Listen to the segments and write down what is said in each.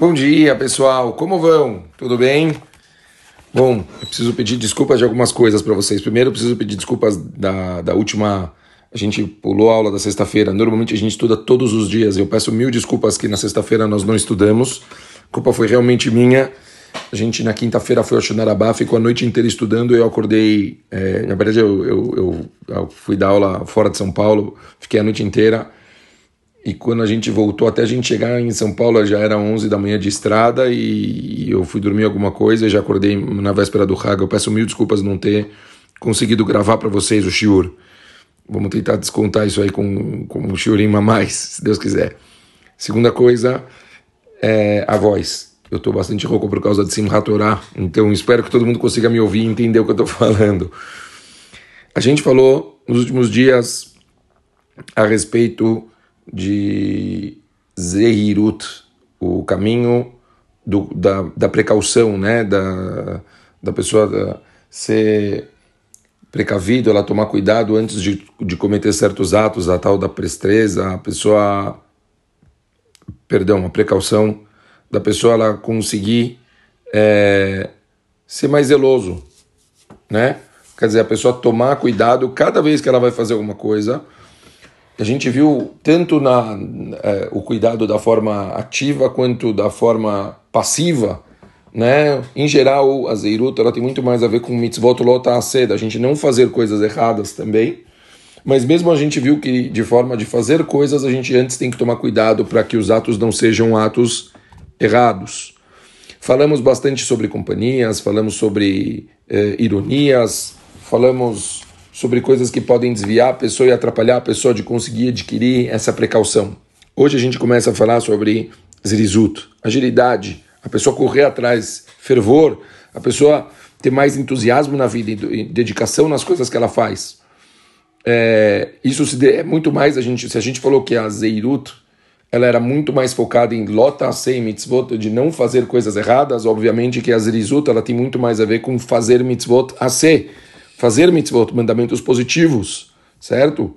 Bom dia, pessoal. Como vão? Tudo bem? Bom, eu preciso pedir desculpas de algumas coisas para vocês. Primeiro, eu preciso pedir desculpas da, da última. A gente pulou a aula da sexta-feira. Normalmente a gente estuda todos os dias. Eu peço mil desculpas que na sexta-feira nós não estudamos. A culpa foi realmente minha. A gente na quinta-feira foi ao Xanarabá, ficou a noite inteira estudando. Eu acordei. É, na verdade, eu, eu, eu, eu fui dar aula fora de São Paulo, fiquei a noite inteira. E quando a gente voltou, até a gente chegar em São Paulo, já era 11 da manhã de estrada e eu fui dormir alguma coisa e já acordei na véspera do Haga. Eu peço mil desculpas não ter conseguido gravar para vocês o Shiur. Vamos tentar descontar isso aí com, com um Shiurim a mais, se Deus quiser. Segunda coisa é a voz. Eu estou bastante rouco por causa de Simchat Torah, então espero que todo mundo consiga me ouvir e entender o que eu estou falando. A gente falou nos últimos dias a respeito de Zehirut, o caminho do, da, da precaução, né? da, da pessoa da, ser precavido, ela tomar cuidado antes de, de cometer certos atos, a tal da prestreza, a pessoa, perdão, a precaução da pessoa ela conseguir é, ser mais zeloso, né? Quer dizer, a pessoa tomar cuidado cada vez que ela vai fazer alguma coisa, a gente viu tanto na é, o cuidado da forma ativa quanto da forma passiva, né? Em geral, a zeirut ela tem muito mais a ver com mitzvot lota a gente não fazer coisas erradas também. Mas mesmo a gente viu que de forma de fazer coisas, a gente antes tem que tomar cuidado para que os atos não sejam atos errados. Falamos bastante sobre companhias, falamos sobre eh, ironias, falamos sobre coisas que podem desviar a pessoa e atrapalhar a pessoa de conseguir adquirir essa precaução. Hoje a gente começa a falar sobre zirizut, agilidade, a pessoa correr atrás, fervor, a pessoa ter mais entusiasmo na vida e dedicação nas coisas que ela faz. É, isso se é muito mais a gente, se a gente falou que a zeirut ela era muito mais focada em lota sei mitzvot, de não fazer coisas erradas, obviamente que a zirizut ela tem muito mais a ver com fazer mitzvot a ser fazer mitzvot, mandamentos positivos, certo?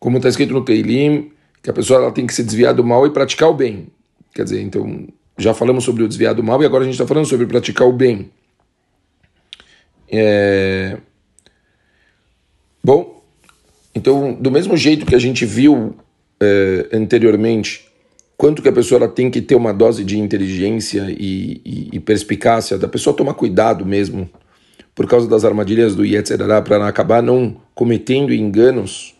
Como está escrito no Teilim, que a pessoa ela tem que se desviar do mal e praticar o bem. Quer dizer, então, já falamos sobre o desviar do mal e agora a gente está falando sobre praticar o bem. É... Bom, então, do mesmo jeito que a gente viu é, anteriormente, quanto que a pessoa ela tem que ter uma dose de inteligência e, e, e perspicácia, da pessoa tomar cuidado mesmo por causa das armadilhas do Yetzirará, para acabar não cometendo enganos,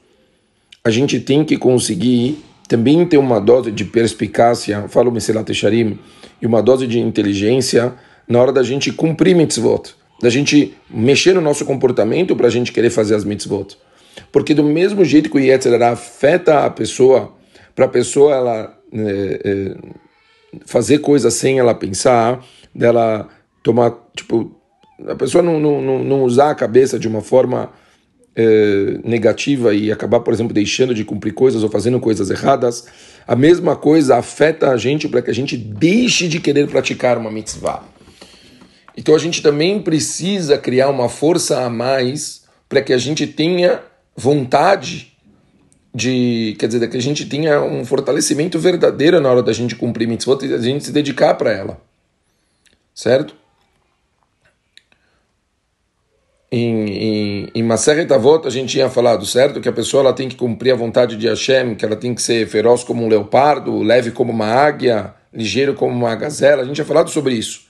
a gente tem que conseguir também ter uma dose de perspicácia, falo Meselat Echarim, e uma dose de inteligência na hora da gente cumprir mitzvot, da gente mexer no nosso comportamento para a gente querer fazer as mitzvot. Porque do mesmo jeito que o Yetzirará afeta a pessoa, para a pessoa ela é, é, fazer coisas sem ela pensar, dela tomar, tipo, a pessoa não, não, não usar a cabeça de uma forma é, negativa e acabar, por exemplo, deixando de cumprir coisas ou fazendo coisas erradas, a mesma coisa afeta a gente para que a gente deixe de querer praticar uma mitzvah. Então a gente também precisa criar uma força a mais para que a gente tenha vontade de, quer dizer, que a gente tenha um fortalecimento verdadeiro na hora da gente cumprir mitzvot e a gente se dedicar para ela. Certo? Em, em, em Maseret a gente tinha falado, certo? Que a pessoa ela tem que cumprir a vontade de Hashem, que ela tem que ser feroz como um leopardo, leve como uma águia, ligeiro como uma gazela. A gente tinha falado sobre isso.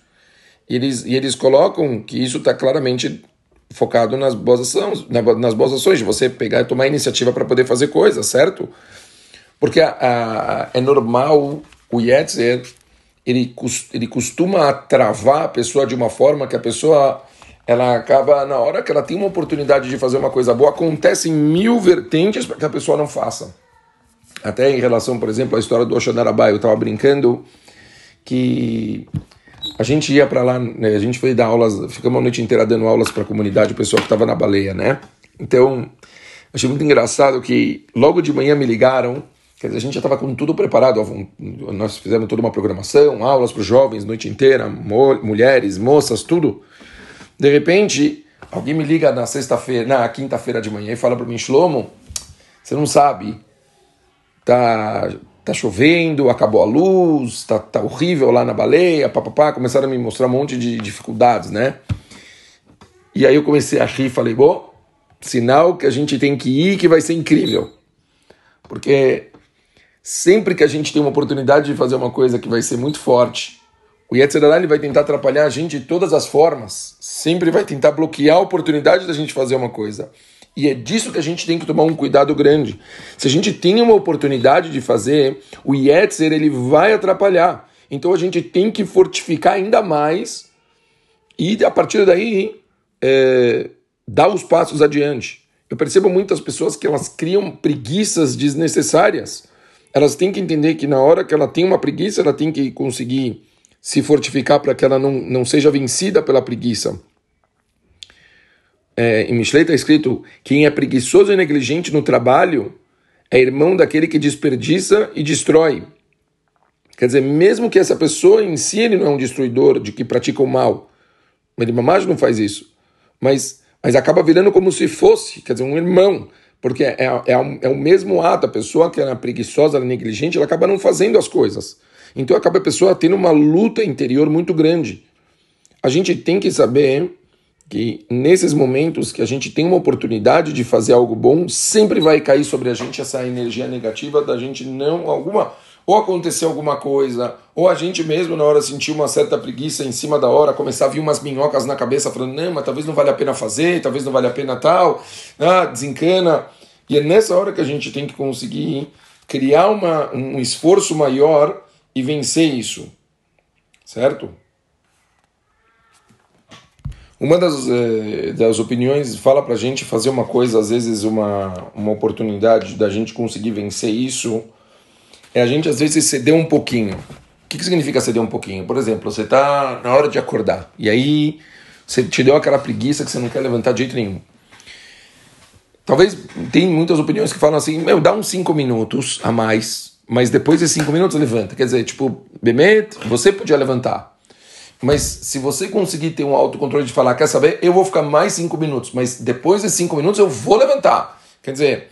E eles, e eles colocam que isso está claramente focado nas boas ações, nas boas ações, de você pegar e tomar iniciativa para poder fazer coisas, certo? Porque a, a, é normal o Yetzer, ele, ele costuma travar a pessoa de uma forma que a pessoa ela acaba, na hora que ela tem uma oportunidade de fazer uma coisa boa, acontecem mil vertentes para que a pessoa não faça. Até em relação, por exemplo, à história do Oxanarabai, eu estava brincando que a gente ia para lá, né, a gente foi dar aulas, ficamos a noite inteira dando aulas para a comunidade, o pessoal que estava na baleia, né? Então, achei muito engraçado que logo de manhã me ligaram, quer dizer, a gente já estava com tudo preparado, nós fizemos toda uma programação, aulas para os jovens, noite inteira, mulheres, moças, tudo. De repente, alguém me liga na sexta-feira, na quinta-feira de manhã e fala para mim, Shlomo, você não sabe, tá, tá chovendo, acabou a luz, tá, tá horrível lá na baleia, papapá, começaram a me mostrar um monte de dificuldades, né? E aí eu comecei a rir falei, bom, sinal que a gente tem que ir, que vai ser incrível. Porque sempre que a gente tem uma oportunidade de fazer uma coisa que vai ser muito forte, o Yetzirah ele vai tentar atrapalhar a gente de todas as formas, sempre vai tentar bloquear a oportunidade da gente fazer uma coisa. E é disso que a gente tem que tomar um cuidado grande. Se a gente tem uma oportunidade de fazer, o Yetzer ele vai atrapalhar. Então a gente tem que fortificar ainda mais e a partir daí é, dar os passos adiante. Eu percebo muitas pessoas que elas criam preguiças desnecessárias. Elas têm que entender que na hora que ela tem uma preguiça, ela tem que conseguir se fortificar para que ela não, não seja vencida pela preguiça. É, em Mishlei está escrito: quem é preguiçoso e negligente no trabalho é irmão daquele que desperdiça e destrói. Quer dizer, mesmo que essa pessoa em si ele não é um destruidor, de que pratica o mal, ele mamage não faz isso, mas, mas acaba virando como se fosse, quer dizer, um irmão, porque é, é, é o mesmo ato, a pessoa que é preguiçosa, é negligente, ela acaba não fazendo as coisas. Então acaba a pessoa tendo uma luta interior muito grande. A gente tem que saber que nesses momentos que a gente tem uma oportunidade de fazer algo bom, sempre vai cair sobre a gente essa energia negativa da gente não alguma ou acontecer alguma coisa, ou a gente mesmo na hora sentir uma certa preguiça em cima da hora, começar a vir umas minhocas na cabeça falando, não, mas talvez não vale a pena fazer, talvez não vale a pena tal, ah, desencana. E é nessa hora que a gente tem que conseguir criar uma, um esforço maior e vencer isso. Certo? Uma das, eh, das opiniões fala para a gente fazer uma coisa, às vezes uma, uma oportunidade da gente conseguir vencer isso, é a gente às vezes ceder um pouquinho. O que, que significa ceder um pouquinho? Por exemplo, você está na hora de acordar e aí você te deu aquela preguiça que você não quer levantar de jeito nenhum. Talvez tem muitas opiniões que falam assim, meu, dá uns 5 minutos a mais, mas depois de 5 minutos levanta. Quer dizer, tipo, Bemet, você podia levantar. Mas se você conseguir ter um autocontrole de falar, quer saber, eu vou ficar mais cinco minutos, mas depois de cinco minutos eu vou levantar. Quer dizer,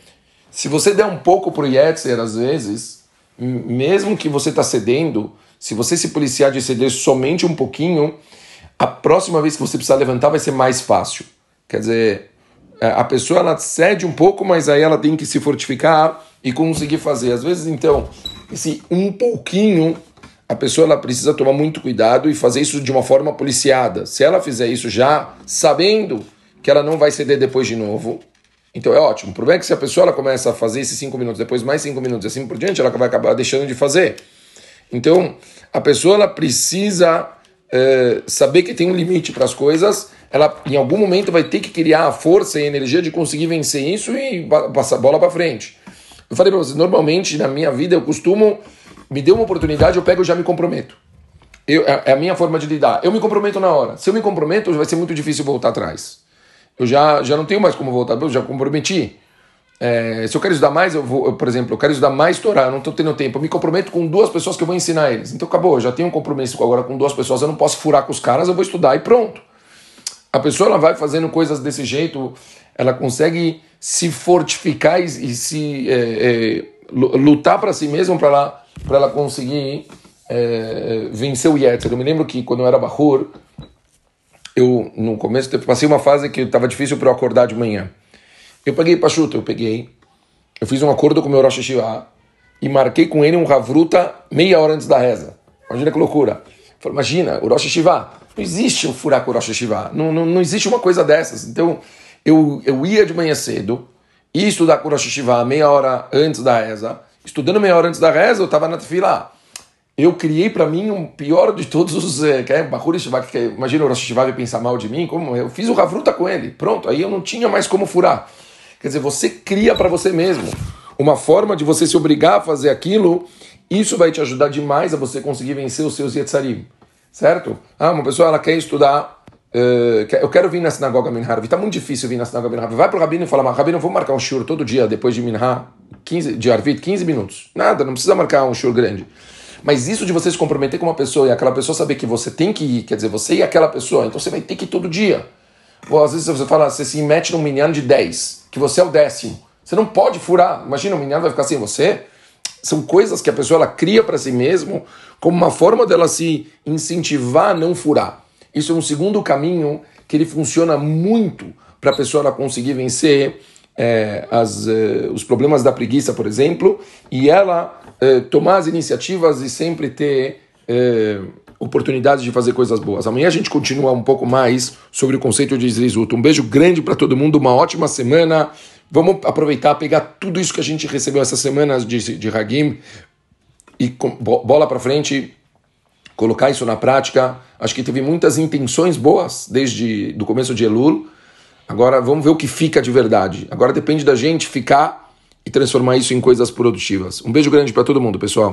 se você der um pouco pro Yetzer, às vezes, mesmo que você está cedendo, se você se policiar de ceder somente um pouquinho, a próxima vez que você precisar levantar vai ser mais fácil. Quer dizer, a pessoa ela cede um pouco, mas aí ela tem que se fortificar e conseguir fazer. Às vezes, então, esse um pouquinho a pessoa ela precisa tomar muito cuidado e fazer isso de uma forma policiada. Se ela fizer isso já sabendo que ela não vai ceder depois de novo, então é ótimo. O problema é que se a pessoa ela começa a fazer esses cinco minutos, depois mais cinco minutos, assim por diante, ela vai acabar deixando de fazer. Então, a pessoa ela precisa é, saber que tem um limite para as coisas. Ela, em algum momento, vai ter que criar a força e a energia de conseguir vencer isso e passar a bola para frente. Eu falei para vocês, normalmente na minha vida eu costumo me deu uma oportunidade, eu pego e já me comprometo. Eu, é, é a minha forma de lidar. Eu me comprometo na hora. Se eu me comprometo, vai ser muito difícil voltar atrás. Eu já, já não tenho mais como voltar, eu já comprometi. É, se eu quero estudar mais, eu vou, eu, por exemplo, eu quero estudar mais Torá, eu não estou tendo tempo. Eu me comprometo com duas pessoas que eu vou ensinar eles. Então acabou, eu já tenho um compromisso agora com duas pessoas, eu não posso furar com os caras, eu vou estudar e pronto. A pessoa ela vai fazendo coisas desse jeito, ela consegue se fortificar e, e se é, é, lutar para si mesma para ela ela conseguir é, vencer o Yetzer. Eu me lembro que quando eu era Bahur, eu no começo eu passei uma fase que estava difícil para eu acordar de manhã. Eu peguei Pachuta, eu peguei, eu fiz um acordo com o meu Rosh Hashivah e marquei com ele um Ravruta meia hora antes da reza. Imagina que loucura. Falei, imagina, o Rosh Hashivah, não existe um furar com o Rosh Hashivah, não, não, não existe uma coisa dessas. Então, eu, eu ia de manhã cedo, ia estudar com o meia hora antes da reza, estudando meia hora antes da reza, eu estava na tefila. Eu criei para mim um pior de todos os. Que é, que é, imagina o Rosh Hashanah pensar mal de mim, como eu fiz o Ravruta com ele. Pronto, aí eu não tinha mais como furar. Quer dizer, você cria para você mesmo uma forma de você se obrigar a fazer aquilo. Isso vai te ajudar demais a você conseguir vencer os seus Yetzarim. Certo? Ah, uma pessoa ela quer estudar Uh, eu quero vir na sinagoga Minha Está muito difícil vir na sinagoga Minha Vai para o Rabino e fala, mas Rabino, vou marcar um shur todo dia depois de Minha 15, de Arvit, 15 minutos. Nada, não precisa marcar um shur grande. Mas isso de você se comprometer com uma pessoa e aquela pessoa saber que você tem que ir, quer dizer, você e aquela pessoa, então você vai ter que ir todo dia. Ou às vezes você fala, você se mete num minyan de 10, que você é o décimo. Você não pode furar. Imagina, o minyan vai ficar assim, você são coisas que a pessoa ela cria para si mesmo como uma forma dela se incentivar a não furar. Isso é um segundo caminho que ele funciona muito para a pessoa conseguir vencer é, as, é, os problemas da preguiça, por exemplo, e ela é, tomar as iniciativas e sempre ter oportunidades de fazer coisas boas. Amanhã a gente continua um pouco mais sobre o conceito de Zrizut. Um beijo grande para todo mundo, uma ótima semana. Vamos aproveitar, pegar tudo isso que a gente recebeu essas semanas de, de Hagim e com, bola para frente, colocar isso na prática. Acho que teve muitas intenções boas desde o começo de Elul. Agora vamos ver o que fica de verdade. Agora depende da gente ficar e transformar isso em coisas produtivas. Um beijo grande para todo mundo, pessoal.